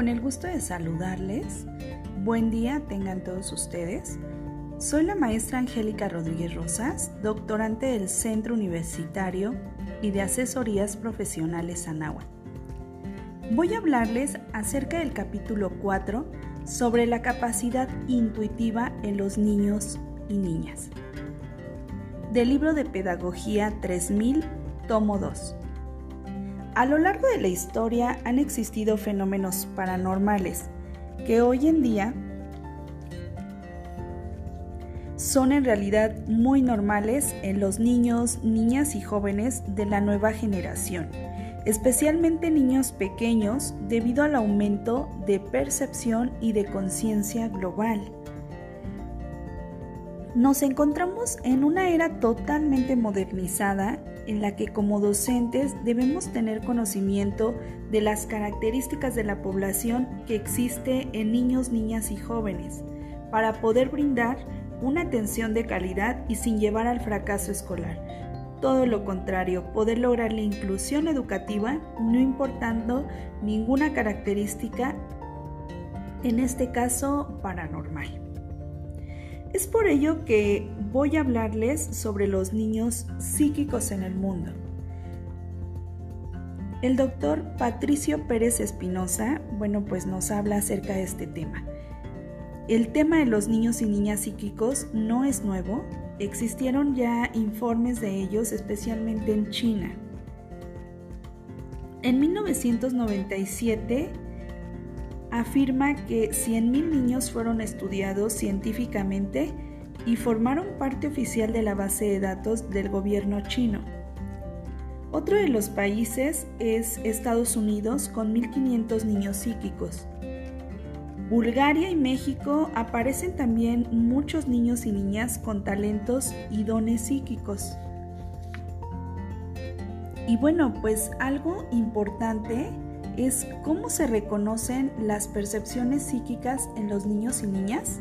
Con el gusto de saludarles, buen día tengan todos ustedes. Soy la maestra Angélica Rodríguez Rosas, doctorante del Centro Universitario y de Asesorías Profesionales Anáhuac. Voy a hablarles acerca del capítulo 4 sobre la capacidad intuitiva en los niños y niñas. Del libro de Pedagogía 3000, tomo 2. A lo largo de la historia han existido fenómenos paranormales que hoy en día son en realidad muy normales en los niños, niñas y jóvenes de la nueva generación, especialmente niños pequeños debido al aumento de percepción y de conciencia global. Nos encontramos en una era totalmente modernizada en la que como docentes debemos tener conocimiento de las características de la población que existe en niños, niñas y jóvenes para poder brindar una atención de calidad y sin llevar al fracaso escolar. Todo lo contrario, poder lograr la inclusión educativa no importando ninguna característica, en este caso paranormal. Es por ello que voy a hablarles sobre los niños psíquicos en el mundo. El doctor Patricio Pérez Espinosa, bueno, pues nos habla acerca de este tema. El tema de los niños y niñas psíquicos no es nuevo, existieron ya informes de ellos, especialmente en China. En 1997, afirma que 100.000 niños fueron estudiados científicamente y formaron parte oficial de la base de datos del gobierno chino. Otro de los países es Estados Unidos con 1.500 niños psíquicos. Bulgaria y México aparecen también muchos niños y niñas con talentos y dones psíquicos. Y bueno, pues algo importante es cómo se reconocen las percepciones psíquicas en los niños y niñas.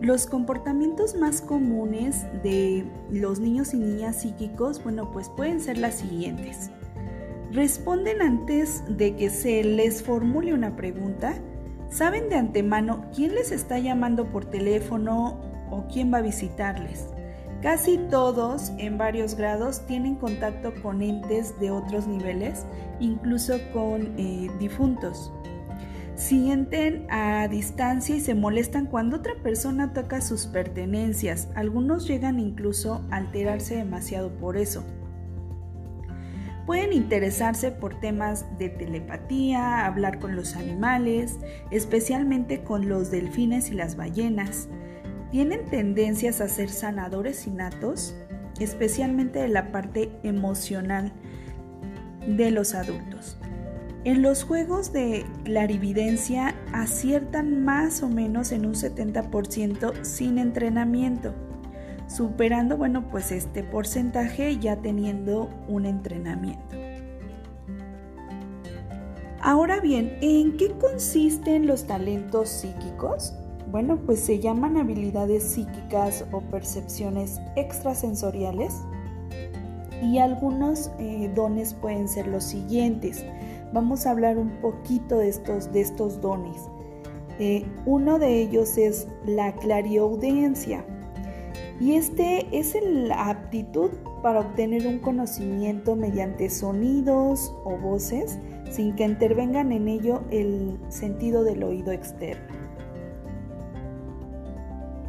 Los comportamientos más comunes de los niños y niñas psíquicos, bueno, pues pueden ser las siguientes. Responden antes de que se les formule una pregunta, saben de antemano quién les está llamando por teléfono o quién va a visitarles. Casi todos en varios grados tienen contacto con entes de otros niveles, incluso con eh, difuntos. Sienten a distancia y se molestan cuando otra persona toca sus pertenencias. Algunos llegan incluso a alterarse demasiado por eso. Pueden interesarse por temas de telepatía, hablar con los animales, especialmente con los delfines y las ballenas tienen tendencias a ser sanadores innatos, especialmente de la parte emocional de los adultos. En los juegos de clarividencia aciertan más o menos en un 70% sin entrenamiento, superando, bueno, pues este porcentaje ya teniendo un entrenamiento. Ahora bien, ¿en qué consisten los talentos psíquicos? Bueno, pues se llaman habilidades psíquicas o percepciones extrasensoriales y algunos eh, dones pueden ser los siguientes. Vamos a hablar un poquito de estos, dones. Eh, uno de ellos es la clariaudiencia y este es la aptitud para obtener un conocimiento mediante sonidos o voces sin que intervengan en ello el sentido del oído externo.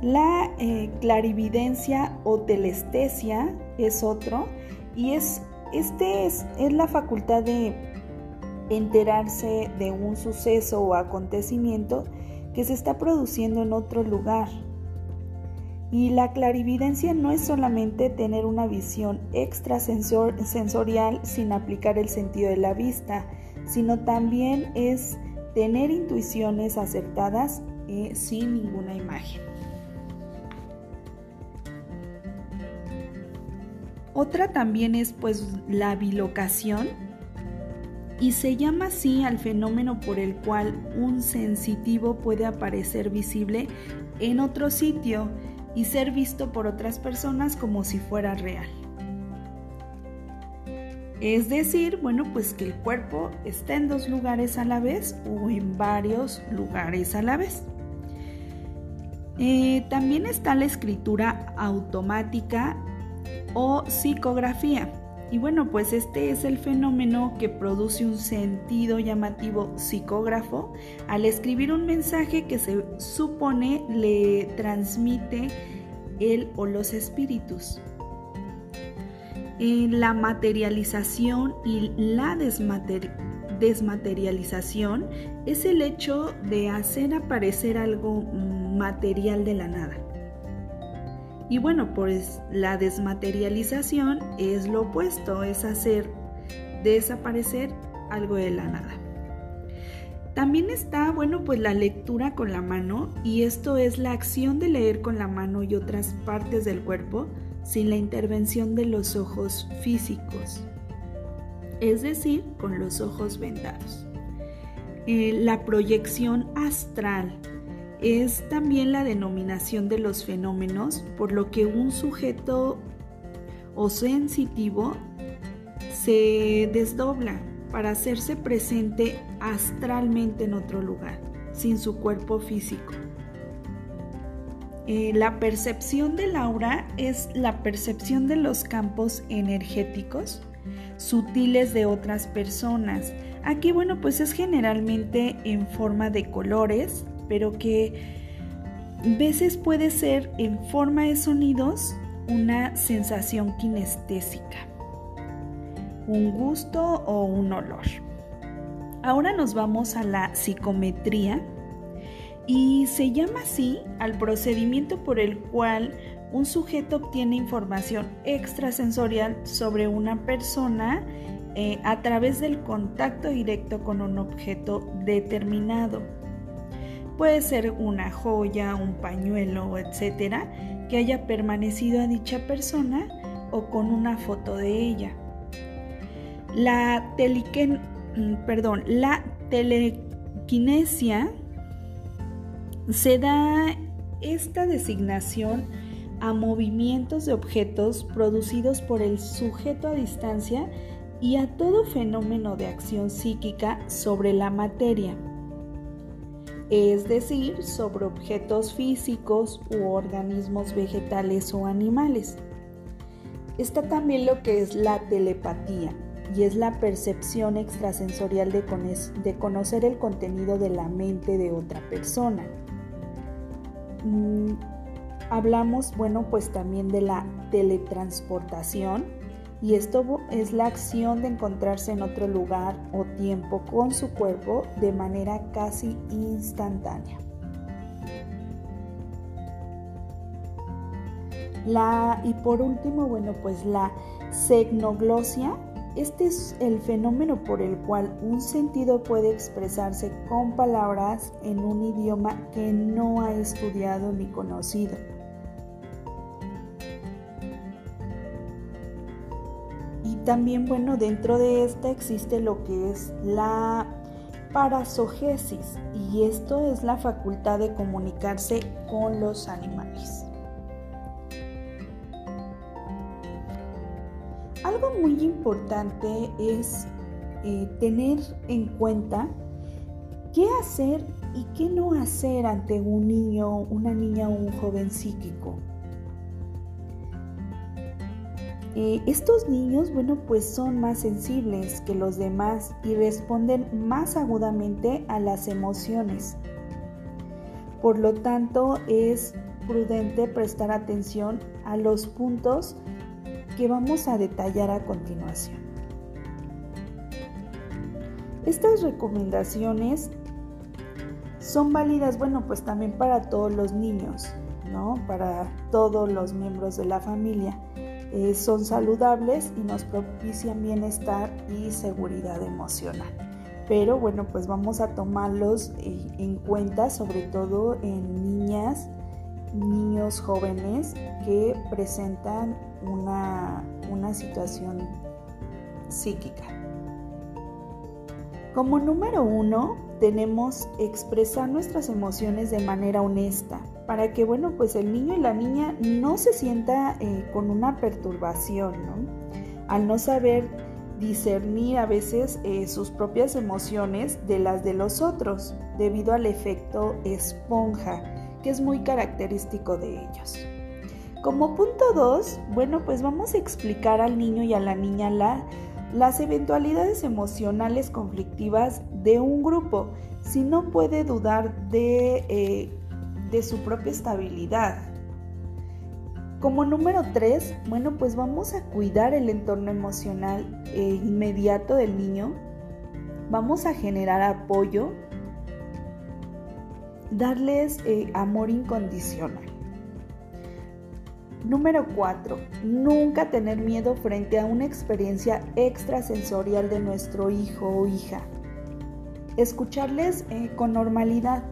La eh, clarividencia o telestesia es otro y es, este es, es la facultad de enterarse de un suceso o acontecimiento que se está produciendo en otro lugar. Y la clarividencia no es solamente tener una visión extrasensorial sin aplicar el sentido de la vista, sino también es tener intuiciones acertadas eh, sin ninguna imagen. Otra también es pues la bilocación y se llama así al fenómeno por el cual un sensitivo puede aparecer visible en otro sitio y ser visto por otras personas como si fuera real. Es decir, bueno, pues que el cuerpo está en dos lugares a la vez o en varios lugares a la vez. Eh, también está la escritura automática o psicografía. Y bueno, pues este es el fenómeno que produce un sentido llamativo psicógrafo al escribir un mensaje que se supone le transmite él o los espíritus. la materialización y la desmaterialización es el hecho de hacer aparecer algo material de la nada. Y bueno, pues la desmaterialización es lo opuesto, es hacer desaparecer algo de la nada. También está, bueno, pues la lectura con la mano y esto es la acción de leer con la mano y otras partes del cuerpo sin la intervención de los ojos físicos, es decir, con los ojos vendados. Eh, la proyección astral es también la denominación de los fenómenos por lo que un sujeto o sensitivo se desdobla para hacerse presente astralmente en otro lugar, sin su cuerpo físico. Eh, la percepción del aura es la percepción de los campos energéticos sutiles de otras personas. Aquí, bueno, pues es generalmente en forma de colores, pero que veces puede ser en forma de sonidos una sensación kinestésica, un gusto o un olor. Ahora nos vamos a la psicometría y se llama así al procedimiento por el cual un sujeto obtiene información extrasensorial sobre una persona eh, a través del contacto directo con un objeto determinado. Puede ser una joya, un pañuelo, etcétera, que haya permanecido a dicha persona o con una foto de ella. La, perdón, la telequinesia se da esta designación a movimientos de objetos producidos por el sujeto a distancia y a todo fenómeno de acción psíquica sobre la materia es decir, sobre objetos físicos u organismos vegetales o animales. Está también lo que es la telepatía y es la percepción extrasensorial de, conocer el contenido de la mente de otra persona. Mm, hablamos, bueno, pues también de la teletransportación, y esto es la acción de encontrarse en otro lugar o tiempo con su cuerpo de manera casi instantánea. La, y por último, bueno, pues la segnoglossia. Este es el fenómeno por el cual un sentido puede expresarse con palabras en un idioma que no ha estudiado ni conocido. También, bueno, dentro de esta existe lo que es la parasogesis y esto es la facultad de comunicarse con los animales. Algo muy importante es eh, tener en cuenta qué hacer y qué no hacer ante un niño, una niña o un joven psíquico. Eh, estos niños, bueno, pues son más sensibles que los demás y responden más agudamente a las emociones. Por lo tanto, es prudente prestar atención a los puntos que vamos a detallar a continuación. Estas recomendaciones son válidas, bueno, pues también para todos los niños, ¿no? Para todos los miembros de la familia. Eh, son saludables y nos propician bienestar y seguridad emocional. Pero bueno, pues vamos a tomarlos eh, en cuenta, sobre todo en niñas, niños jóvenes que presentan una, una situación psíquica. Como número uno, tenemos expresar nuestras emociones de manera honesta, para que, bueno, pues el niño y la niña no se sienta eh, con una perturbación, ¿no? Al no saber discernir a veces eh, sus propias emociones de las de los otros, debido al efecto esponja, que es muy característico de ellos. Como punto 2, bueno, pues vamos a explicar al niño y a la niña las eventualidades emocionales conflictivas de un grupo, si no puede dudar de, eh, de su propia estabilidad. Como número 3, bueno, pues vamos a cuidar el entorno emocional eh, inmediato del niño, vamos a generar apoyo, darles eh, amor incondicional. Número 4. Nunca tener miedo frente a una experiencia extrasensorial de nuestro hijo o hija. Escucharles eh, con normalidad.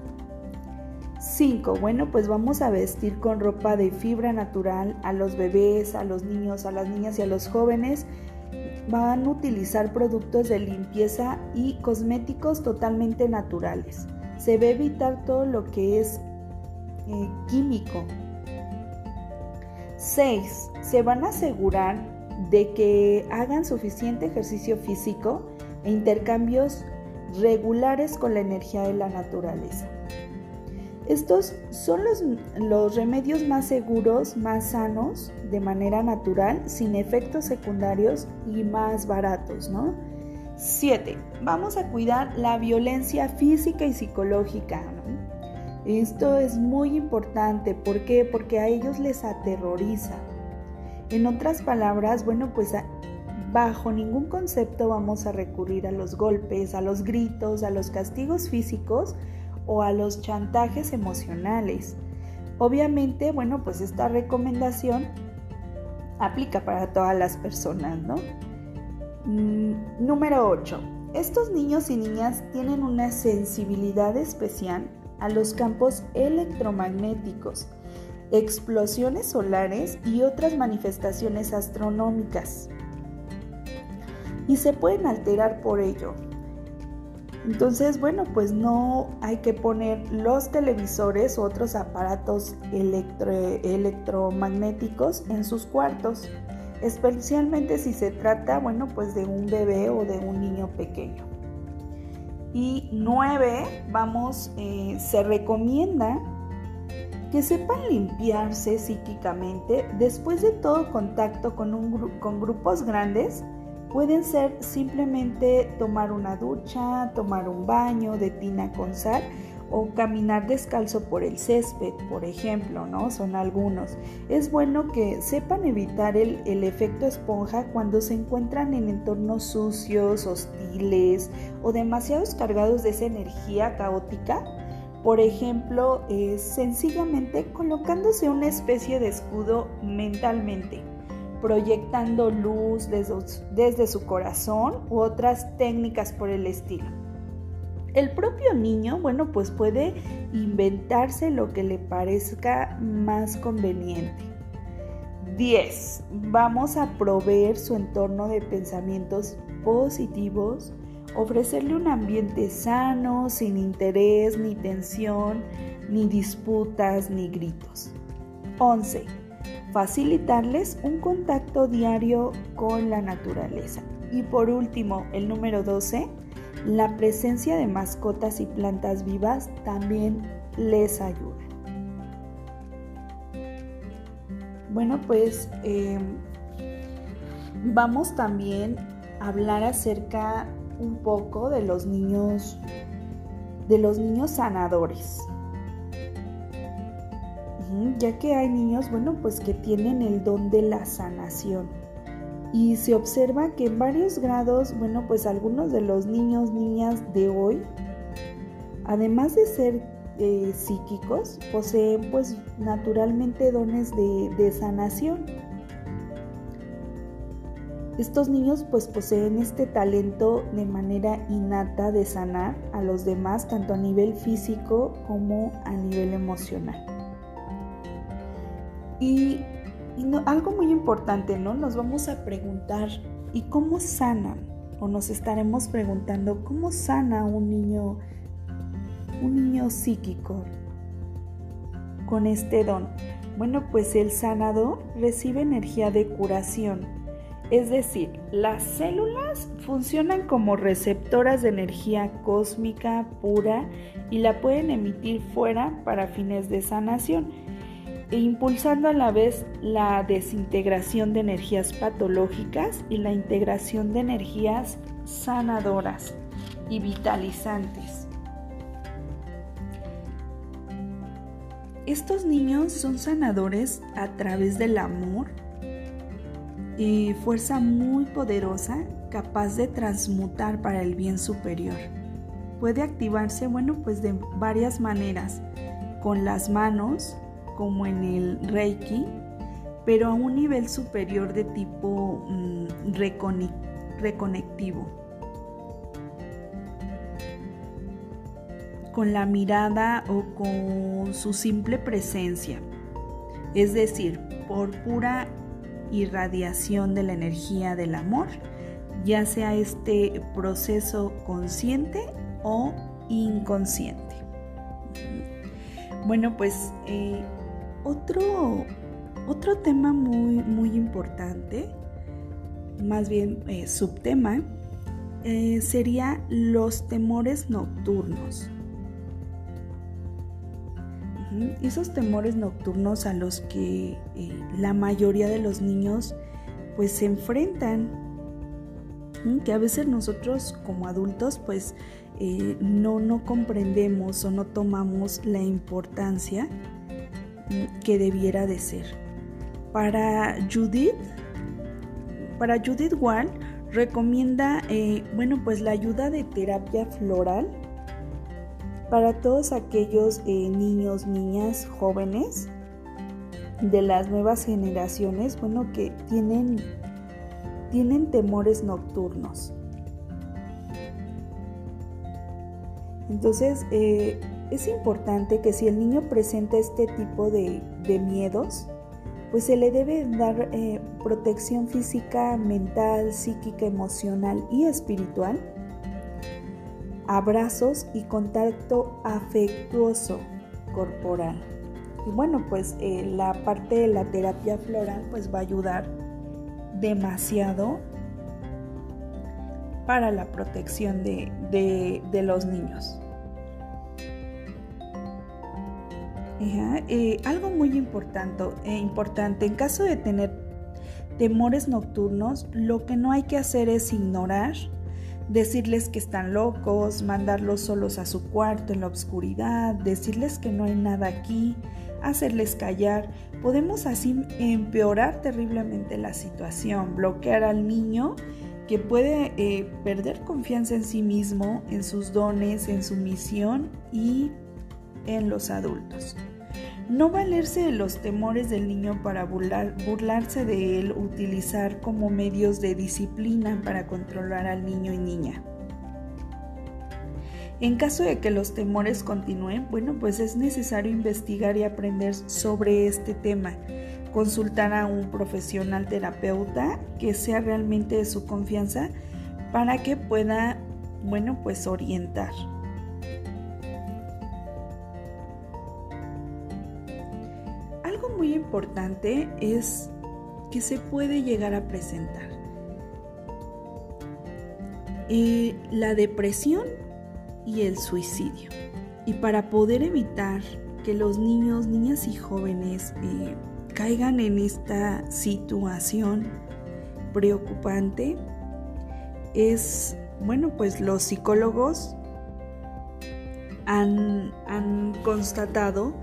5. Bueno, pues vamos a vestir con ropa de fibra natural a los bebés, a los niños, a las niñas y a los jóvenes. Van a utilizar productos de limpieza y cosméticos totalmente naturales. Se debe evitar todo lo que es eh, químico, 6. Se van a asegurar de que hagan suficiente ejercicio físico e intercambios regulares con la energía de la naturaleza. Estos son los, remedios más seguros, más sanos, de manera natural, sin efectos secundarios y más baratos, ¿no? 7. Vamos a cuidar la violencia física y psicológica. Esto es muy importante, ¿por qué? Porque a ellos les aterroriza. En otras palabras, bueno, pues bajo ningún concepto vamos a recurrir a los golpes, a los gritos, a los castigos físicos o a los chantajes emocionales. Obviamente, bueno, pues esta recomendación aplica para todas las personas, ¿no? Mm, número 8. Estos niños y niñas tienen una sensibilidad especial a los campos electromagnéticos, explosiones solares y otras manifestaciones astronómicas. Y se pueden alterar por ello. Entonces, bueno, pues no hay que poner los televisores u otros aparatos electromagnéticos en sus cuartos, especialmente si se trata, bueno, pues de un bebé o de un niño pequeño. Y nueve, vamos, eh, se recomienda que sepan limpiarse psíquicamente después de todo contacto con, un, con grupos grandes. Pueden ser simplemente tomar una ducha, tomar un baño de tina con sal o caminar descalzo por el césped, por ejemplo, ¿no? Son algunos. Es bueno que sepan evitar el, efecto esponja cuando se encuentran en entornos sucios, hostiles o demasiados cargados de esa energía caótica. Por ejemplo, sencillamente colocándose una especie de escudo mentalmente, proyectando luz desde su corazón u otras técnicas por el estilo. El propio niño, bueno, pues puede inventarse lo que le parezca más conveniente. 10. Vamos a proveer su entorno de pensamientos positivos, ofrecerle un ambiente sano, sin interés, ni tensión, ni disputas, ni gritos. 11. Facilitarles un contacto diario con la naturaleza. Y por último, el número 12 la presencia de mascotas y plantas vivas también les ayuda. Bueno, pues em, vamos también a hablar acerca un poco de los niños, de los niños sanadores. Ya que hay niños, bueno, pues que tienen el don de la sanación y se observa que en varios grados, bueno, pues algunos de los niños, niñas de hoy, además de ser eh, psíquicos, poseen pues naturalmente dones de, sanación. Estos niños pues poseen este talento de manera innata de sanar a los demás tanto a nivel físico como a nivel emocional. Y algo muy importante, ¿no? Nos vamos a preguntar, ¿y cómo sanan? O nos estaremos preguntando, ¿cómo sana un niño, un niño psíquico con este don? Bueno, pues el sanador recibe energía de curación Es decir, las células funcionan como receptoras de energía cósmica pura y la pueden emitir fuera para fines de sanación, e impulsando a la vez la desintegración de energías patológicas y la integración de energías sanadoras y vitalizantes. Estos niños son sanadores a través del amor, fuerza muy poderosa capaz de transmutar para el bien superior. Puede activarse, bueno, pues de varias maneras, con las manos, como en el Reiki, pero a un nivel superior de tipo mm, reconectivo. Con la mirada o con su simple presencia, es decir, por pura irradiación de la energía del amor, ya sea este proceso consciente o inconsciente. Bueno, pues eh, otro, otro tema muy, muy importante, más bien eh, subtema, eh, sería los temores nocturnos. Esos temores nocturnos a los que eh, la mayoría de los niños pues se enfrentan, que a veces nosotros como adultos pues eh, no, no comprendemos o no tomamos la importancia que debiera de ser. Para Judith, para Judith Wall recomienda, eh, bueno, pues la ayuda de terapia floral para todos aquellos eh, niños, niñas, jóvenes de las nuevas generaciones, bueno, que tienen, tienen temores nocturnos. Entonces, eh, es importante que si el niño presenta este tipo de, miedos, pues se le debe dar eh, protección física, mental, psíquica, emocional y espiritual abrazos y contacto afectuoso corporal. Y bueno, pues eh, la parte de la terapia floral pues va a ayudar demasiado para la protección de, los niños. Eh, algo muy importante, eh, importante, en caso de tener temores nocturnos, lo que no hay que hacer es ignorar decirles que están locos, mandarlos solos a su cuarto en la oscuridad, decirles que no hay nada aquí, hacerles callar. Podemos así empeorar terriblemente la situación, bloquear al niño que puede eh, perder confianza en sí mismo, en sus dones, en su misión y en los adultos. No valerse de los temores del niño para burlarse de él, utilizar como medios de disciplina para controlar al niño y niña. En caso de que los temores continúen, bueno, pues es necesario investigar y aprender sobre este tema, consultar a un profesional terapeuta que sea realmente de su confianza para que pueda, bueno, pues orientar. Es que se puede llegar a presentar. Eh, la depresión y el suicidio. Y para poder evitar que los niños, niñas y jóvenes eh, caigan en esta situación preocupante, es, bueno, pues los psicólogos han, han constatado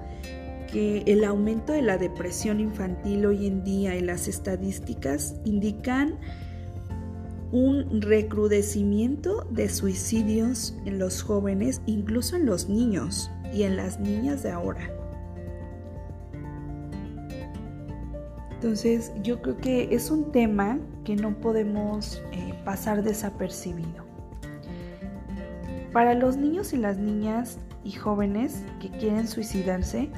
que el aumento de la depresión infantil hoy en día y las estadísticas indican un recrudecimiento de suicidios en los jóvenes, incluso en los niños y en las niñas de ahora. Entonces yo creo que es un tema que no podemos eh, pasar desapercibido. Para los niños y las niñas y jóvenes que quieren suicidarse,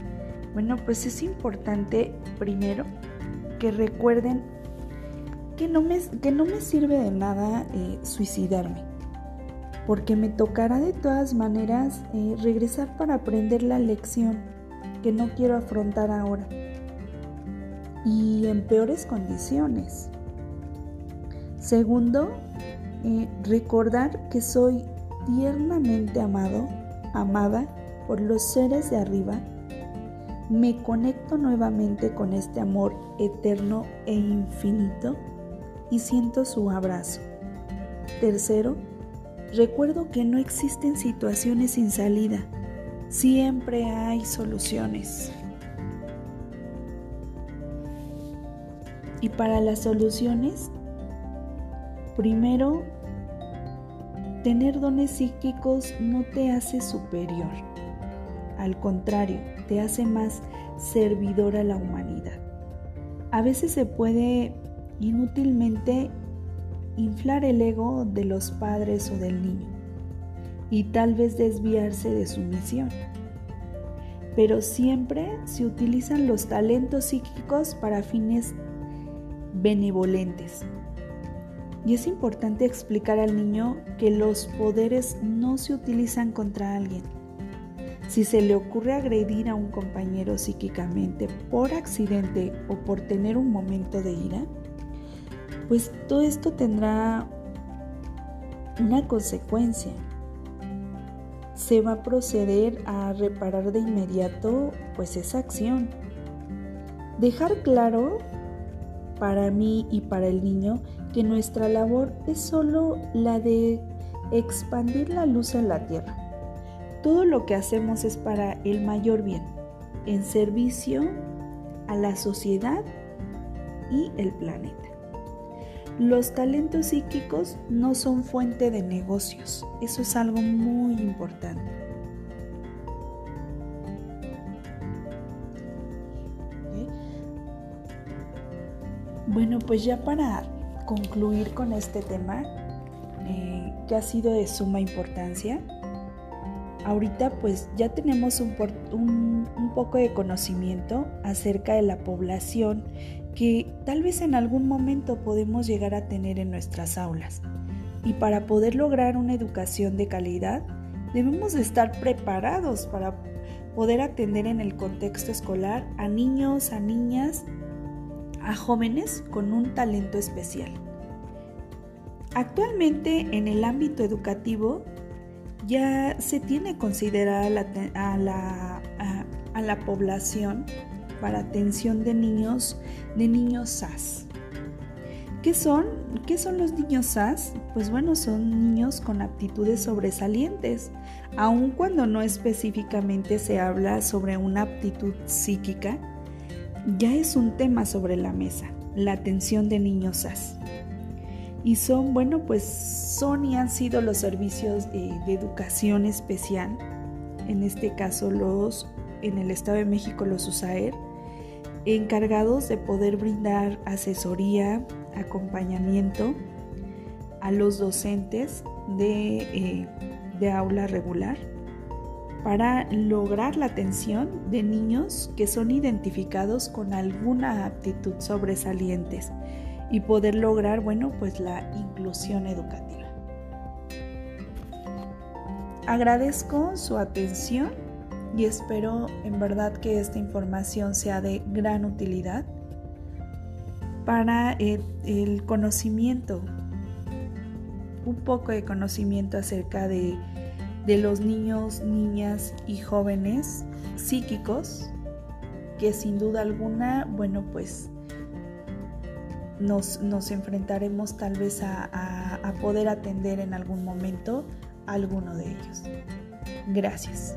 bueno, pues es importante primero que recuerden que no me, que no me sirve de nada eh, suicidarme, porque me tocará de todas maneras eh, regresar para aprender la lección que no quiero afrontar ahora y en peores condiciones. Segundo, eh, recordar que soy tiernamente amado, amada por los seres de arriba. Me conecto nuevamente con este amor eterno e infinito y siento su abrazo. Tercero, recuerdo que no existen situaciones sin salida. Siempre hay soluciones. Y para las soluciones, primero, tener dones psíquicos no te hace superior. Al contrario, te hace más servidor a la humanidad. A veces se puede inútilmente inflar el ego de los padres o del niño y tal vez desviarse de su misión. Pero siempre se utilizan los talentos psíquicos para fines benevolentes. Y es importante explicar al niño que los poderes no se utilizan contra alguien. Si se le ocurre agredir a un compañero psíquicamente por accidente o por tener un momento de ira, pues todo esto tendrá una consecuencia. Se va a proceder a reparar de inmediato pues esa acción. Dejar claro para mí y para el niño que nuestra labor es solo la de expandir la luz en la tierra. Todo lo que hacemos es para el mayor bien, en servicio a la sociedad y el planeta. Los talentos psíquicos no son fuente de negocios. Eso es algo muy importante. Bueno, pues ya para concluir con este tema, eh, que ha sido de suma importancia, ahorita pues ya tenemos un, un poco de conocimiento acerca de la población que tal vez en algún momento podemos llegar a tener en nuestras aulas. Y para poder lograr una educación de calidad, debemos de estar preparados para poder atender en el contexto escolar a niños, a niñas a jóvenes con un talento especial. Actualmente en el ámbito educativo ya se tiene considerada a, la, población para atención de niños, de niños SAS. ¿Qué son? ¿Qué son los niños SAS? Pues bueno, son niños con aptitudes sobresalientes, aun cuando no específicamente se habla sobre una aptitud psíquica, ya es un tema sobre la mesa, la atención de niños SAS. Y son, bueno, pues son y han sido los servicios de, educación especial, en este caso los, en el Estado de México los USAER, encargados de poder brindar asesoría, acompañamiento a los docentes de, eh, de aula regular para lograr la atención de niños que son identificados con alguna aptitud sobresalientes y poder lograr, bueno, pues la inclusión educativa. Agradezco su atención y espero en verdad que esta información sea de gran utilidad para el, conocimiento, un poco de conocimiento acerca de de los niños, niñas y jóvenes psíquicos que sin duda alguna, bueno, pues nos, nos enfrentaremos tal vez a, a, a poder atender en algún momento a alguno de ellos. Gracias.